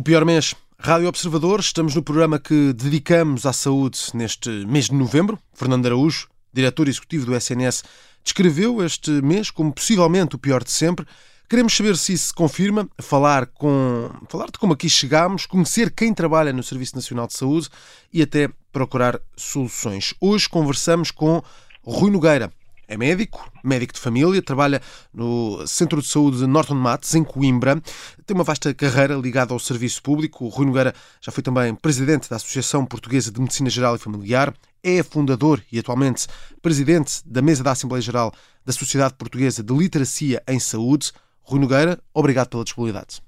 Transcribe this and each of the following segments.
O pior mês. Rádio Observador, estamos no programa que dedicamos à saúde neste mês de novembro. Fernando Araújo, diretor executivo do SNS, descreveu este mês como possivelmente o pior de sempre. Queremos saber se isso se confirma, falar, com, falar de como aqui chegámos, conhecer quem trabalha no Serviço Nacional de Saúde e até procurar soluções. Hoje conversamos com Rui Nogueira, é médico, médico de família, trabalha no Centro de Saúde de Norton Mates, em Coimbra. Tem uma vasta carreira ligada ao serviço público. O Rui Nogueira já foi também presidente da Associação Portuguesa de Medicina Geral e Familiar, é fundador e atualmente presidente da mesa da Assembleia Geral da Sociedade Portuguesa de Literacia em Saúde. Rui Nogueira, obrigado pela disponibilidade.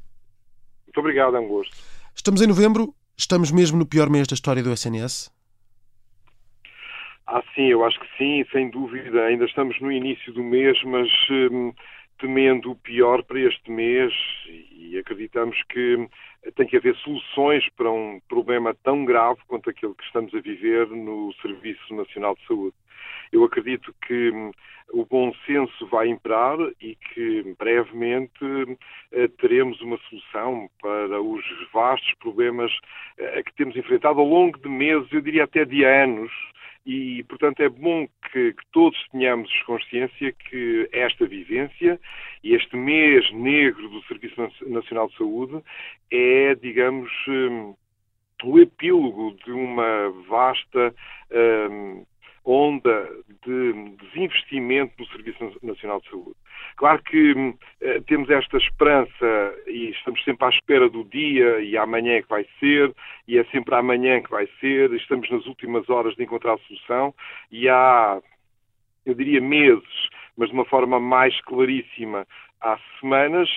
Muito obrigado, Angosto. Estamos em novembro, estamos mesmo no pior mês da história do SNS? Ah, sim, eu acho que sim, sem dúvida. Ainda estamos no início do mês, mas hum, temendo o pior para este mês e acreditamos que tem que haver soluções para um problema tão grave quanto aquele que estamos a viver no Serviço Nacional de Saúde. Eu acredito que hum, o bom senso vai imperar e que brevemente eh, teremos uma solução para os vastos problemas eh, que temos enfrentado ao longo de meses, eu diria até de anos, e, portanto, é bom que, que, todos tenhamos consciência que esta vivência e este mês negro do Serviço Nacional de Saúde é, digamos, um, o epílogo de uma vasta um, onda de desinvestimento no Serviço Nacional de Saúde. Claro que hum, eh, temos esta esperança e estamos sempre à espera do dia e amanhã que vai ser, e é sempre amanhã que vai ser, estamos nas últimas horas de encontrar a solução e há, eu diria, meses, mas de uma forma mais claríssima, há semanas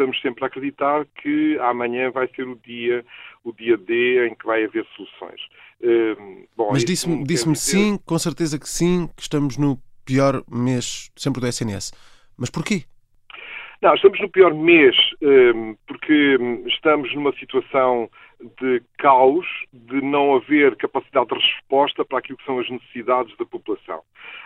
estamos sempre a acreditar que amanhã vai ser o dia, o dia D em que vai haver soluções. Uh, bom, Mas disse-me disse dizer... sim, com certeza que sim, que estamos no pior mês sempre do SNS. Mas porquê? Não, estamos no pior mês um, porque estamos numa situação de caos, de não haver capacidade de resposta para aquilo que são as necessidades da população.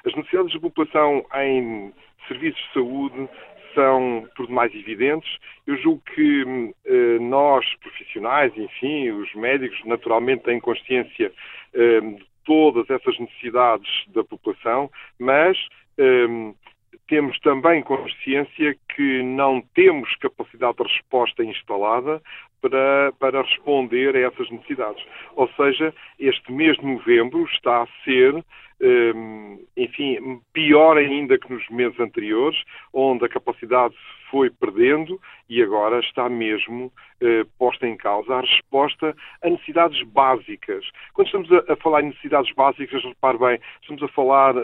As necessidades da população em serviços de saúde são por demais evidentes. Eu julgo que eh, nós, profissionais, enfim, os médicos, naturalmente têm consciência eh, de todas essas necessidades da população, mas eh, temos também consciência que não temos capacidade de resposta instalada para, para responder a essas necessidades. Ou seja, este mês de novembro está a ser Hum, enfim, pior ainda que nos meses anteriores, onde a capacidade foi perdendo e agora está mesmo eh, posta em causa a resposta a necessidades básicas. Quando estamos a, a falar em necessidades básicas, repare bem, estamos a falar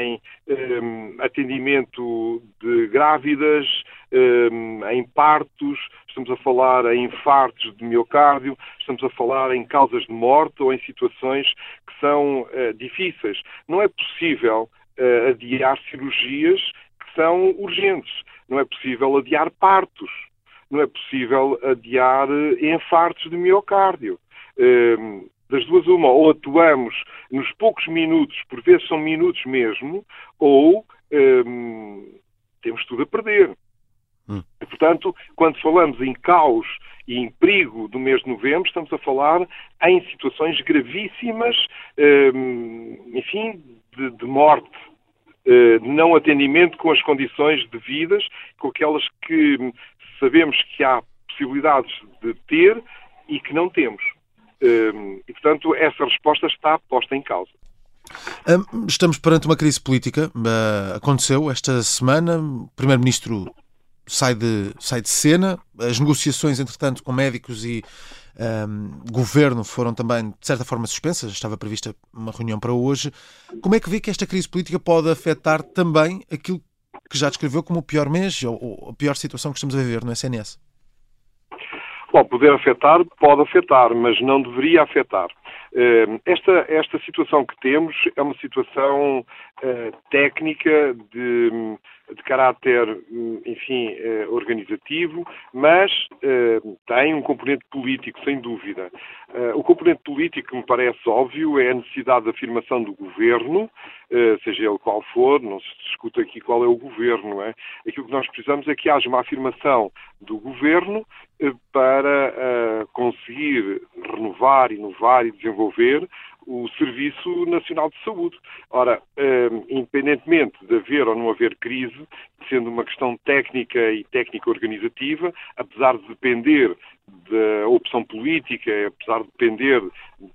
em eh, atendimento de grávidas, em partos, estamos a falar em infartos de miocárdio, estamos a falar em causas de morte ou em situações que são eh, difíceis. Não é possível eh, adiar cirurgias que são urgentes. Não é possível adiar partos. Não é possível adiar eh, infartos de miocárdio. Ehm, das duas uma, ou atuamos nos poucos minutos, por vezes são minutos mesmo, ou ehm, temos tudo a perder. Hum. E, portanto, quando falamos em caos e em perigo do mês de novembro, estamos a falar em situações gravíssimas, ehm, enfim, de, de morte, eh, de não atendimento com as condições devidas, com aquelas que sabemos que há possibilidades de ter e que não temos. Ehm, e, portanto, essa resposta está posta em causa. Estamos perante uma crise política. Eh, aconteceu esta semana. O Primeiro-Ministro sai de, sai de cena. As negociações, entretanto, com médicos e um, governo foram também, de certa forma, suspensas. Estava prevista uma reunião para hoje. Como é que vê que esta crise política pode afetar também aquilo que já descreveu como o pior mês ou, ou a pior situação que estamos a viver no SNS? Bom, poder afetar, pode afetar, mas não deveria afetar. Esta, esta situação que temos é uma situação uh, técnica de de caráter, hum, enfim, eh, organizativo, mas eh, tem um componente político, sem dúvida. Eh, o componente político que me parece óbvio é a necessidade de afirmação do governo, seja ele qual for, não se discute aqui qual é o governo, é? Aquilo que nós precisamos é que haja uma afirmação do governo para, conseguir renovar, inovar e desenvolver o Serviço Nacional de Saúde. Ora, um, independentemente de haver ou não haver crise, sendo uma questão técnica e técnico-organizativa, apesar de depender da opção política, apesar de depender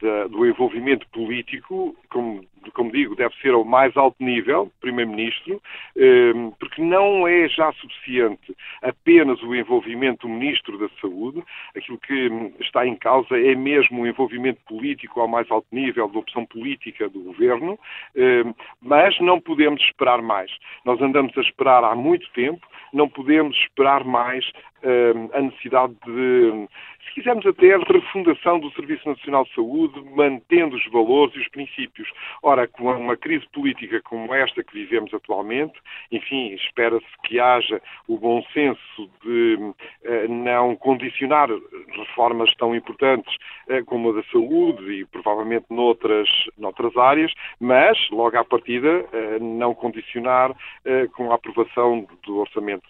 da, do envolvimento político, como, como, digo, deve ser ao mais alto nível, Primeiro-Ministro, um, porque não é já suficiente apenas o envolvimento do Ministro da Saúde, aquilo que está em causa é mesmo o envolvimento político ao mais alto nível, da opção política do Governo, um, mas não podemos esperar mais. Nós andamos a esperar há muito tempo, não podemos esperar mais um, a necessidade de se quisermos até a refundação do Serviço Nacional de Saúde, mantendo os valores e os princípios. Ora, com uma crise política como esta que vivemos atualmente, enfim, espera-se que haja o bom senso de eh, não condicionar reformas tão importantes eh, como a da saúde e provavelmente noutras, noutras áreas, mas, logo à partida, eh, não condicionar com a aprovação do orçamento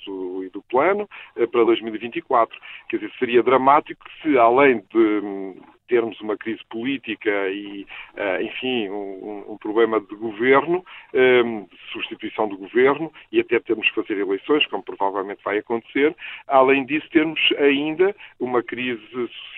e do plano eh, para 2024. Quer dizer, seria dramático se, além de termos uma crise política e, uh, enfim, um, um, problema de governo, um, ehm, de substituição do governo e até termos que fazer eleições, como provavelmente vai acontecer. Além disso, termos ainda uma crise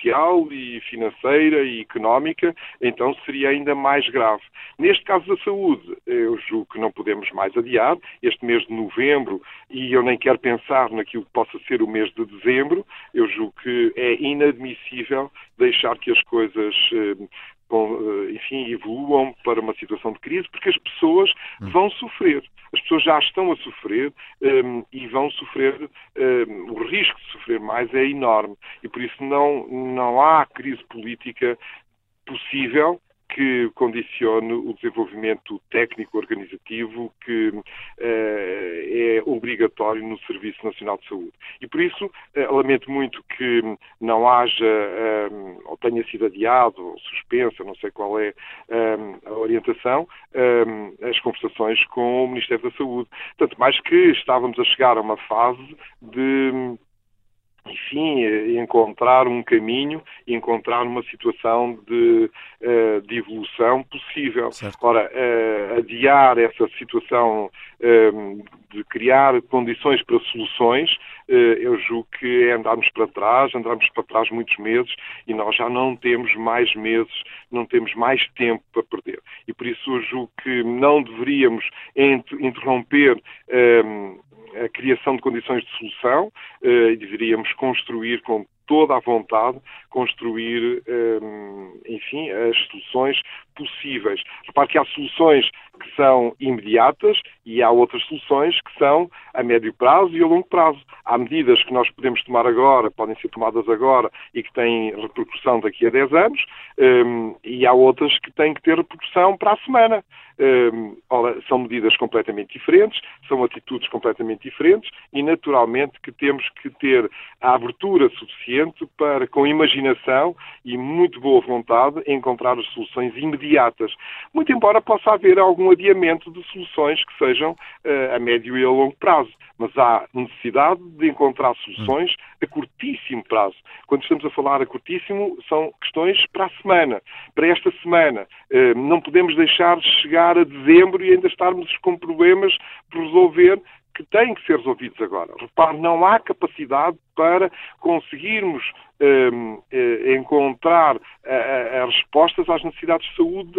social e financeira e económica, então seria ainda mais grave. Neste caso da saúde, eu julgo que não podemos mais adiar. Este mês de novembro, e eu nem quero pensar naquilo que possa ser o mês de dezembro, eu julgo que é inadmissível deixar que as coisas eh, eh, enfim, evoluam para uma situação de crise, porque as pessoas hum. vão sofrer. As pessoas já estão a sofrer um, ehm, e vão sofrer, um, ehm, o risco de sofrer mais é enorme. E por isso não, não há crise política possível que condicione o desenvolvimento técnico organizativo que uh, é obrigatório no Serviço Nacional de Saúde. E por isso uh, lamento muito que não haja, um, eh, ou tenha sido adiado, ou suspensa, não sei qual é um, a orientação, um, as conversações com o Ministério da Saúde. Tanto mais que estávamos a chegar a uma fase de enfim, encontrar um caminho, encontrar uma situação de, eh, de evolução possível. Certo. Ora, uh, adiar essa situação uh, de criar condições para soluções, uh, eu julgo que é andarmos para trás, andarmos para trás muitos meses e nós já não temos mais meses, não temos mais tempo para perder. E por isso eu julgo que não deveríamos interromper a criação de condições de solução eh, e deveríamos construir com toda a vontade, construir, eh, enfim, as soluções possíveis. Repare que há soluções que são imediatas e há outras soluções que são a médio prazo e a longo prazo. Há medidas que nós podemos tomar agora, podem ser tomadas agora e que têm repercussão daqui a 10 anos, um, e há outras que têm que ter repercussão para a semana. Um, ora, são medidas completamente diferentes, são atitudes completamente diferentes e, naturalmente, que temos que ter a abertura suficiente para, com imaginação e muito boa vontade, encontrar as soluções imediatas. Muito embora possa haver algum adiamento de soluções que sejam uh, a médio e a longo prazo, mas há necessidade de encontrar soluções a curtíssimo prazo. Quando estamos a falar a curtíssimo, são questões para a semana, para esta semana. Uh, não podemos deixar de chegar a dezembro e ainda estarmos com problemas por resolver que têm que ser resolvidos agora. Repare, não há capacidade para conseguirmos um, eh, encontrar as respostas às necessidades de saúde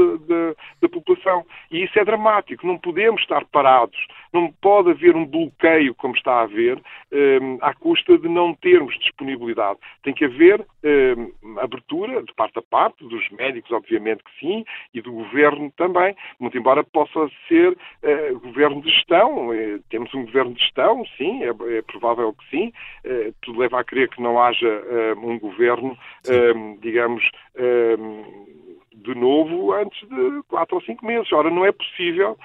da população. E isso é dramático. Não podemos estar parados. Não pode haver um bloqueio, como está a haver, um, à custa de não termos disponibilidade. Tem que haver um, abertura, de parte a parte, dos médicos, obviamente que sim, e do governo também, muito embora possa ser uh, governo de gestão. Uh, temos um governo de gestão, sim, é, é provável que sim. Uh, tudo leva a crer que não haja um governo, um, digamos, um, de novo antes de quatro ou cinco meses. Ora, não é possível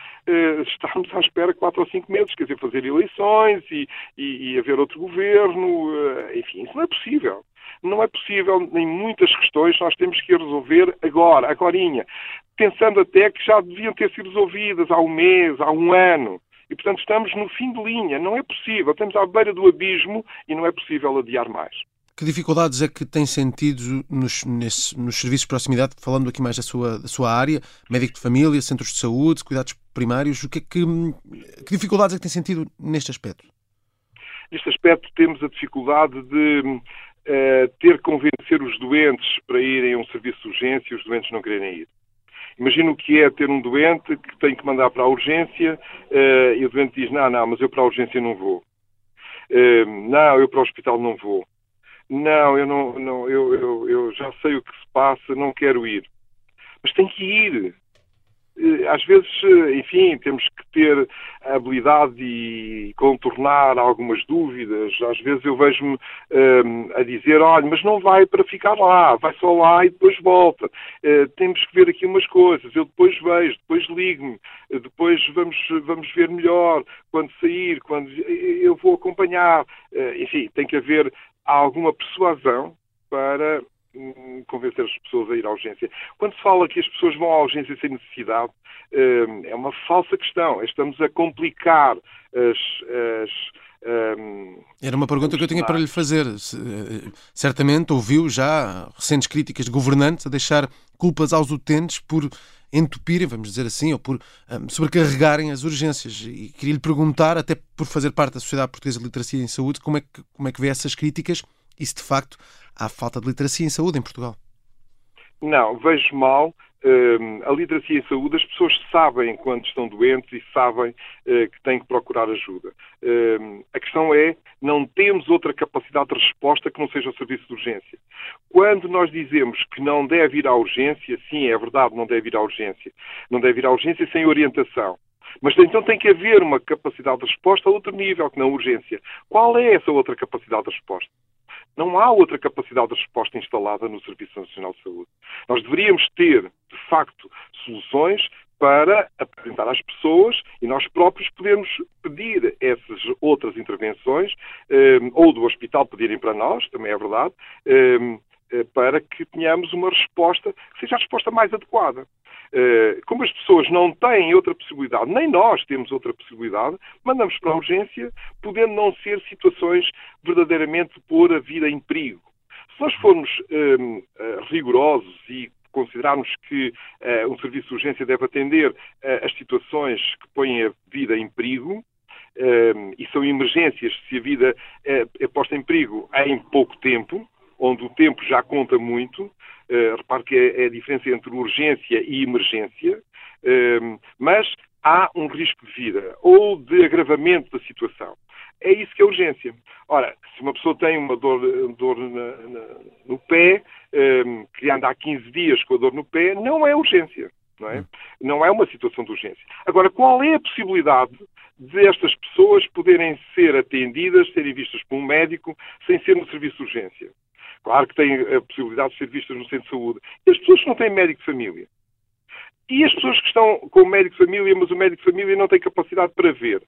estarmos à espera quatro ou cinco meses, quer dizer, fazer eleições e, e, e haver outro governo, enfim, isso não é possível. Não é possível, em muitas questões nós temos que resolver agora, agorinha, pensando até que já deviam ter sido resolvidas há um mês, há um ano. E, portanto, estamos no fim de linha. Não é possível. Estamos à beira do abismo e não é possível adiar mais. Que dificuldades é que tem sentido nos, nesse, nos serviços de proximidade, falando aqui mais da sua, da sua área, médico de família, centros de saúde, cuidados primários, o que é que, que dificuldades é que tem sentido neste aspecto? Neste aspecto temos a dificuldade de uh, ter que convencer os doentes para irem a um serviço de urgência e os doentes não quererem ir. Imagino que é ter um doente que tem que mandar para a urgência uh, e o doente diz, não, não, mas eu para a urgência não vou. Uh, não, eu para o hospital não vou. Não, eu não, não eu, eu, eu já sei o que se passa, não quero ir. Mas tem que ir. Eh, às vezes, eh, enfim, temos que ter a habilidade de contornar algumas dúvidas. Às vezes eu vejo-me eh, a dizer, olha, mas não vai para ficar lá, vai só lá e depois volta. Uh, temos que ver aqui umas coisas, eu depois vejo, depois ligo-me, depois vamos, vamos ver melhor, quando sair, quando eu vou acompanhar. Uh, enfim, tem que haver alguma persuasão para convencer as pessoas a ir à urgência. Quando se fala que as pessoas vão à urgência sem necessidade, hum, é uma falsa questão. Estamos a complicar as, as um, Era uma pergunta que eu tinha para lhe fazer. Eh, certamente ouviu já recentes críticas de governantes a deixar culpas aos utentes por entupirem, vamos dizer assim, ou por sobrecarregarem as urgências. E queria lhe perguntar, até por fazer parte da Sociedade Portuguesa de Literacia em Saúde, como é que, como é que vê essas críticas e se de facto há falta de literacia em saúde em Portugal. Não, vejo mal. Uh, a literacia em saúde, as pessoas sabem quando estão doentes e sabem uh, que têm que procurar ajuda. Uh, a questão é, não temos outra capacidade de resposta que não seja o serviço de urgência. Quando nós dizemos que não deve ir à urgência, sim, é verdade, não deve ir à urgência. Não deve ir à urgência sem orientação. Mas então tem que haver uma capacidade de resposta a outro nível, que não urgência. Qual é essa outra capacidade de resposta? Não há outra capacidade de resposta instalada no Serviço Nacional de Saúde. Nós deveríamos ter, de facto, soluções para apresentar às pessoas e nós próprios podermos pedir essas outras intervenções, eh, ou do hospital pedirem para nós, também é verdade, eh, eh, para que tenhamos uma resposta que seja a resposta mais adequada. Eh, como as pessoas não têm outra possibilidade, nem nós temos outra possibilidade, mandamos para a urgência, podendo não ser situações verdadeiramente pôr a vida em perigo. Se nós formos um, eh, rigorosos e considerarmos que uh, um serviço de urgência deve atender uh, as situações que põem a vida em perigo, uh, e são emergências se a vida é posta em perigo em pouco tempo, onde o tempo já conta muito. Uh, repare que é, é, a diferença entre urgência e emergência, uh, mas há um risco de vida ou de agravamento da situação. É isso que é urgência. Ora, se uma pessoa tem uma dor, dor na, na, no pé, um, que anda há 15 dias com a dor no pé, não é urgência. Não é? não é uma situação de urgência. Agora, qual é a possibilidade de estas pessoas poderem ser atendidas, serem vistas por um médico, sem ser no serviço de urgência? Claro que têm a possibilidade de ser vistas no centro de saúde. E as pessoas que não têm médico de família. E as pessoas que estão com o médico de família, mas o médico de família não tem capacidade para ver.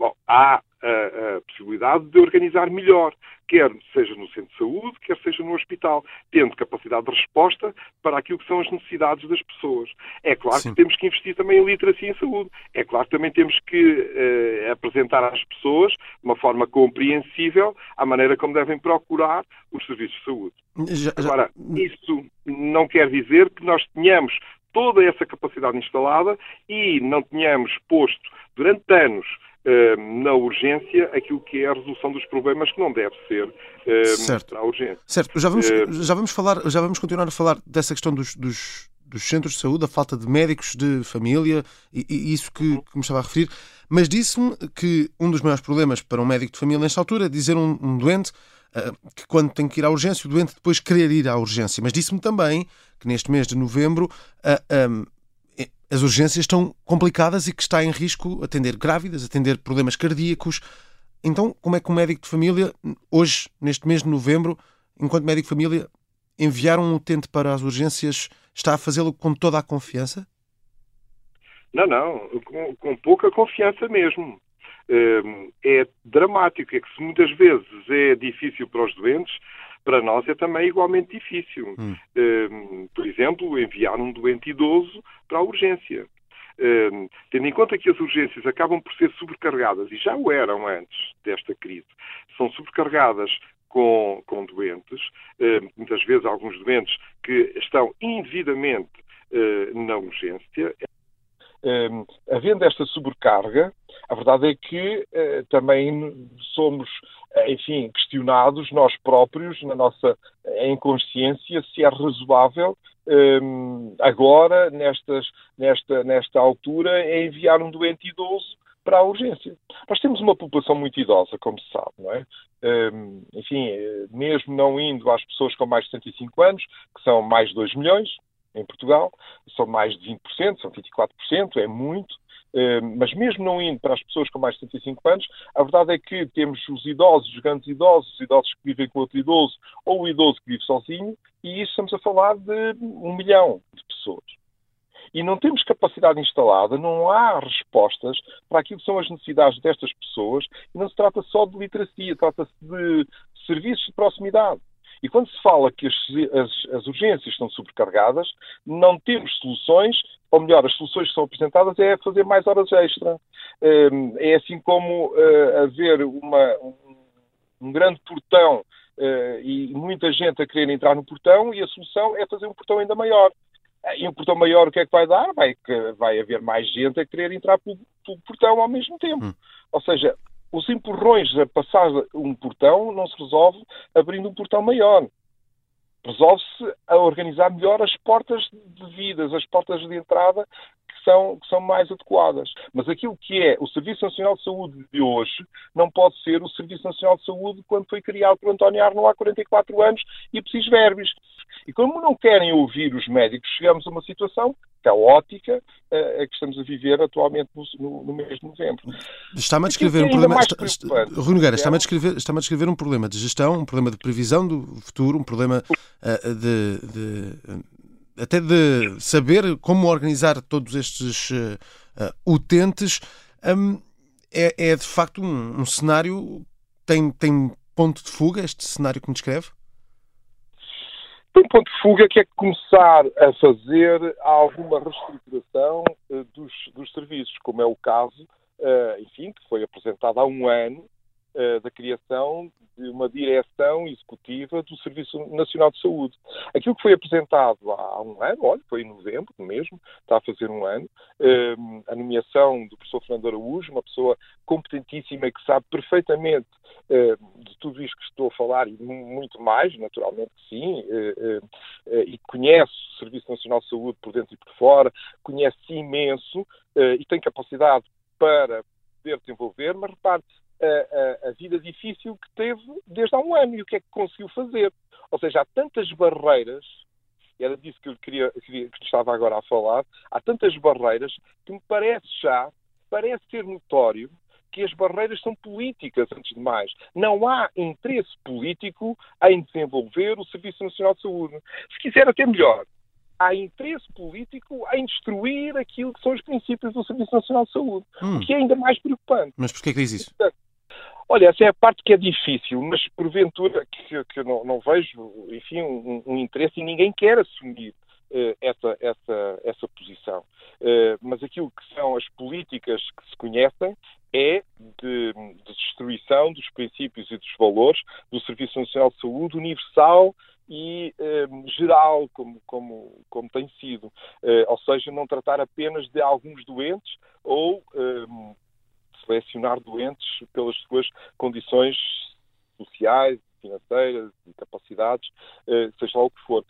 Bom, há a, a, possibilidade de organizar melhor, quer seja no centro de saúde, quer seja no hospital, tendo capacidade de resposta para aquilo que são as necessidades das pessoas. É claro Sim. que temos que investir também em literacia em saúde. É claro que também temos que uh, apresentar às pessoas, de uma forma compreensível, a maneira como devem procurar os serviços de saúde. Já, já... Agora, isso não quer dizer que nós tenhamos toda essa capacidade instalada e não tenhamos posto durante anos eh, na urgência aquilo que é a resolução dos problemas que não deve ser uh, certo. urgência. Certo, já vamos, uh, já vamos falar, já vamos continuar a falar dessa questão dos, dos, dos centros de saúde, a falta de médicos de família e, e isso que, que, me estava a referir, mas disse-me que um dos maiores problemas para um médico de família nesta altura é dizer um, um doente que quando tem que ir à urgência, o doente depois querer ir à urgência. Mas disse-me também que neste mês de novembro as urgências estão complicadas e que está em risco atender grávidas, atender problemas cardíacos. Então, como é que um médico de família, hoje, neste mês de novembro, enquanto médico de família, enviar um utente para as urgências está a fazê-lo com toda a confiança? Não, não, com, com pouca confiança mesmo. Hum, é dramático, é que se muitas vezes é difícil para os doentes, para nós é também igualmente difícil. Hum. Uh, por exemplo, enviar um doente idoso para a urgência. Uh, tendo em conta que as urgências acabam por ser sobrecarregadas, e já o eram antes desta crise, são sobrecarregadas com, com doentes, eh, muitas vezes alguns doentes que estão indevidamente eh, na urgência. Um, havendo esta sobrecarga, a verdade é que uh, também somos, enfim, questionados nós próprios, na nossa inconsciência, se é razoável agora, nestas, nesta, nesta altura, enviar um doente idoso para a urgência. Nós temos uma população muito idosa, como se sabe, não é? Enfim, mesmo não indo às pessoas com mais de 75 anos, que são mais de 2 milhões, em Portugal, são mais de 20%, são 24%, é muito, eh, mas mesmo não indo para as pessoas com mais de 75 anos, a verdade é que temos os idosos, os grandes idosos, os idosos que vivem com outro idoso, ou o idoso que vive sozinho, e isso estamos a falar de um milhão de pessoas. E não temos capacidade instalada, não há respostas para aquilo que são as necessidades destas pessoas, e não se trata só de literacia, trata-se de serviços de proximidade. E quando se fala que as, as, as, urgências estão sobrecarregadas, não temos soluções, ou melhor, as soluções que são apresentadas é fazer mais horas extra. Hum, é assim como eh, haver uma, um grande portão eh, e muita gente a querer entrar no portão e a solução é fazer um portão ainda maior. E um portão maior o que é que vai dar? Vai, vai haver mais gente a querer entrar pelo, pelo portão ao mesmo tempo. Hum. Ou seja, os empurrões a passar um portão não se resolve abrindo um portão maior. Resolve-se a organizar melhor as portas devidas, as portas de entrada que são, que são mais adequadas. Mas aquilo que é o Serviço Nacional de Saúde de hoje não pode ser o Serviço Nacional de Saúde quando foi criado por António Arno há 44 anos e preciso verbis. E como não querem ouvir os médicos, chegamos a uma situação caótica uh, que estamos a viver atualmente no, no mês de novembro. Está-me a descrever um problema. Está, está, Rui Nogueira, está-me a, descrever, está a descrever um problema de gestão, um problema de previsão do futuro, um problema uh, de, de, até de saber como organizar todos estes uh, utentes. Um, é, é, de facto um, um cenário tem, tem ponto de fuga este cenário que me descreve? Tem ponto de fuga que é começar a fazer alguma reestruturação uh, dos, dos, serviços, como é o caso, uh, enfim, que foi apresentado há um ano, uh, da criação de uma direção executiva do Serviço Nacional de Saúde. Aquilo que foi apresentado há um ano, olha, foi em novembro mesmo, está a fazer um ano, a nomeação do professor Fernando Araújo, uma pessoa competentíssima que sabe perfeitamente de tudo isto que estou a falar e muito mais, naturalmente que sim, e conhece o Serviço Nacional de Saúde por dentro e por fora, conhece imenso e tem capacidade para poder desenvolver, mas repare, a, a, a, vida difícil que teve desde há um ano e o que é que conseguiu fazer. Ou seja, há tantas barreiras, era disso que eu queria, que estava agora a falar, há tantas barreiras que me parece já, parece ser notório que as barreiras são políticas, antes de mais. Não há interesse político em desenvolver o Serviço Nacional de Saúde. Se quiser até melhor, há interesse político em destruir aquilo que são os princípios do Serviço Nacional de Saúde, hum. o que é ainda mais preocupante. Mas porquê que diz isso? Olha, essa é a parte que é difícil, mas porventura que, que eu não, não, vejo, enfim, um, um, interesse e ninguém quer assumir uh, essa, essa, essa posição. Uh, mas aquilo que são as políticas que se conhecem é de, de, destruição dos princípios e dos valores do Serviço Nacional de Saúde universal e eh, geral, como, como, como tem sido. ou seja, não tratar apenas de alguns doentes ou selecionar doentes pelas suas condições sociais, financeiras e capacidades, eh, seja lá o que for.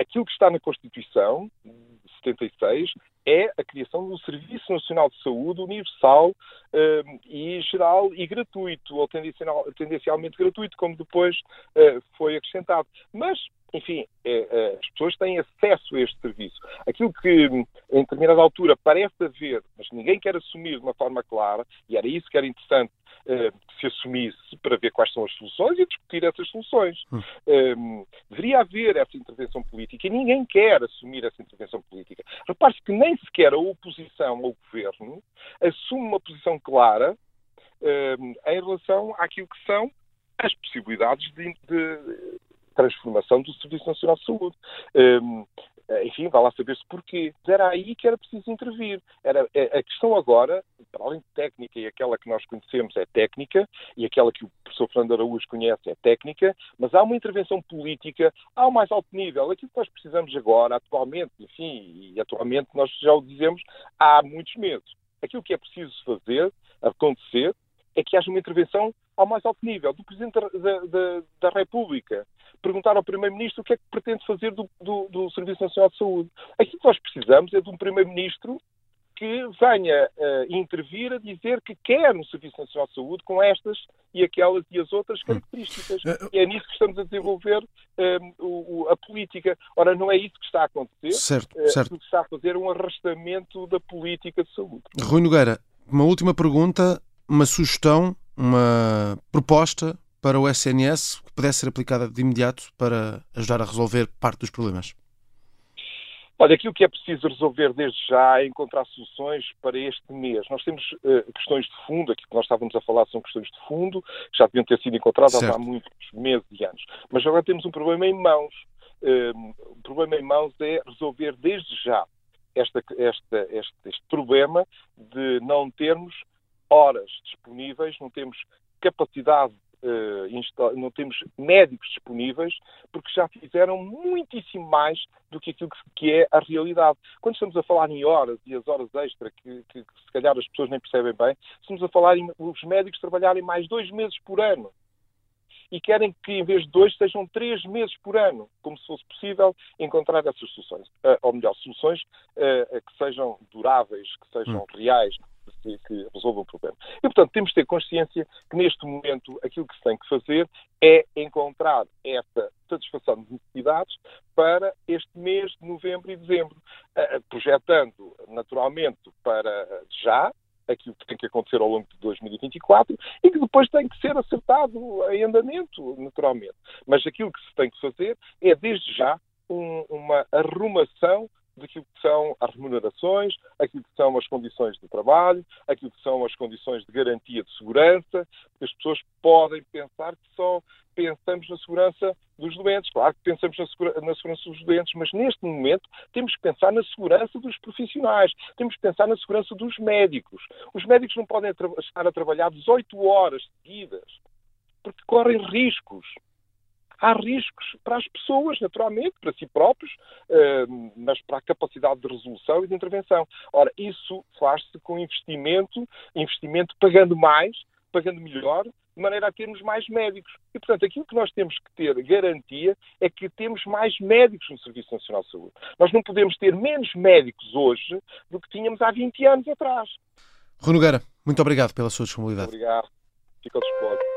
Aquilo que está na Constituição de 76 é a criação do Serviço Nacional de Saúde universal eh, e geral e gratuito, ou tendencialmente gratuito, como depois eh, foi acrescentado. Mas enfim, é, é, as pessoas têm acesso a este serviço. Aquilo que, em determinada altura, parece haver, mas ninguém quer assumir de uma forma clara, e era isso que era interessante uh, que se assumisse para ver quais são as soluções e discutir essas soluções. Hum. Um, deveria haver essa intervenção política e ninguém quer assumir essa intervenção política. Repare-se que nem sequer a oposição ao governo assume uma posição clara um, em relação àquilo que são as possibilidades de, de transformação do Serviço Nacional de Saúde. Um, enfim, vai lá saber-se porquê. Era aí que era preciso intervir. Era, é, a questão agora, para além de técnica, e aquela que nós conhecemos é técnica, e aquela que o professor Fernando Araújo conhece é técnica, mas há uma intervenção política ao mais alto nível. Aquilo que nós precisamos agora, atualmente, enfim, e atualmente nós já o dizemos há muitos meses. Aquilo que é preciso fazer, acontecer, é que haja uma intervenção ao mais alto nível, do Presidente da, da, da República. Perguntar ao Primeiro-Ministro o que é que pretende fazer do, do, do Serviço Nacional de Saúde. Aquilo que nós precisamos é de um Primeiro-Ministro que venha uh, intervir a dizer que quer um Serviço Nacional de Saúde com estas e aquelas e as outras hum. características. E é nisso que estamos a desenvolver um, o, a política. Ora, não é isso que está a acontecer. Certo, uh, certo. O que está a fazer é um arrastamento da política de saúde. Rui Nogueira, uma última pergunta, uma sugestão, uma proposta para o SNS que pudesse ser aplicada de imediato para ajudar a resolver parte dos problemas. Olha, aquilo que é preciso resolver desde já é encontrar soluções para este mês. Nós temos uh, questões de fundo, aquilo que nós estávamos a falar são questões de fundo, que já deviam ter sido encontradas certo. há muitos meses e anos. Mas agora temos um problema em mãos. Uh, o problema em mãos é resolver desde já esta, esta, este, este problema de não termos horas disponíveis, não temos capacidade uh, não temos médicos disponíveis, porque já fizeram muitíssimo mais do que aquilo que é a realidade. Quando estamos a falar em horas e as horas extra, que, que, que se calhar as pessoas nem percebem bem, estamos a falar em os médicos trabalharem mais dois meses por ano e querem que, em vez de dois, sejam três meses por ano, como se fosse possível encontrar essas soluções. Uh, ou melhor, soluções uh, que sejam duráveis, que sejam hum. reais, que, que resolva o problema. E, portanto, temos de ter consciência que, neste momento, aquilo que se tem que fazer é encontrar essa satisfação de necessidades para este mês de novembro e dezembro, uh, projetando, naturalmente, para já, aquilo que tem que acontecer ao longo de 2024 e que depois tem que ser acertado em andamento, naturalmente. Mas aquilo que se tem que fazer é, desde já, um, uma arrumação daquilo que são as remunerações, aquilo que são as condições de trabalho, aquilo que são as condições de garantia de segurança, as pessoas podem pensar que só pensamos na segurança dos doentes. Claro que pensamos na, segura, na, segurança dos doentes, mas neste momento temos que pensar na segurança dos profissionais, temos que pensar na segurança dos médicos. Os médicos não podem estar a trabalhar 18 horas seguidas, porque correm riscos há riscos para as pessoas, naturalmente, para si próprios, eh, mas para a capacidade de resolução e de intervenção. Ora, isso faz-se com investimento, investimento pagando mais, pagando melhor, de maneira a termos mais médicos. E, portanto, aquilo que nós temos que ter garantia é que temos mais médicos no Serviço Nacional de Saúde. Nós não podemos ter menos médicos hoje do que tínhamos há 20 anos atrás. Rui Nogueira, muito obrigado pela sua disponibilidade. Obrigado. Fico ao dispor.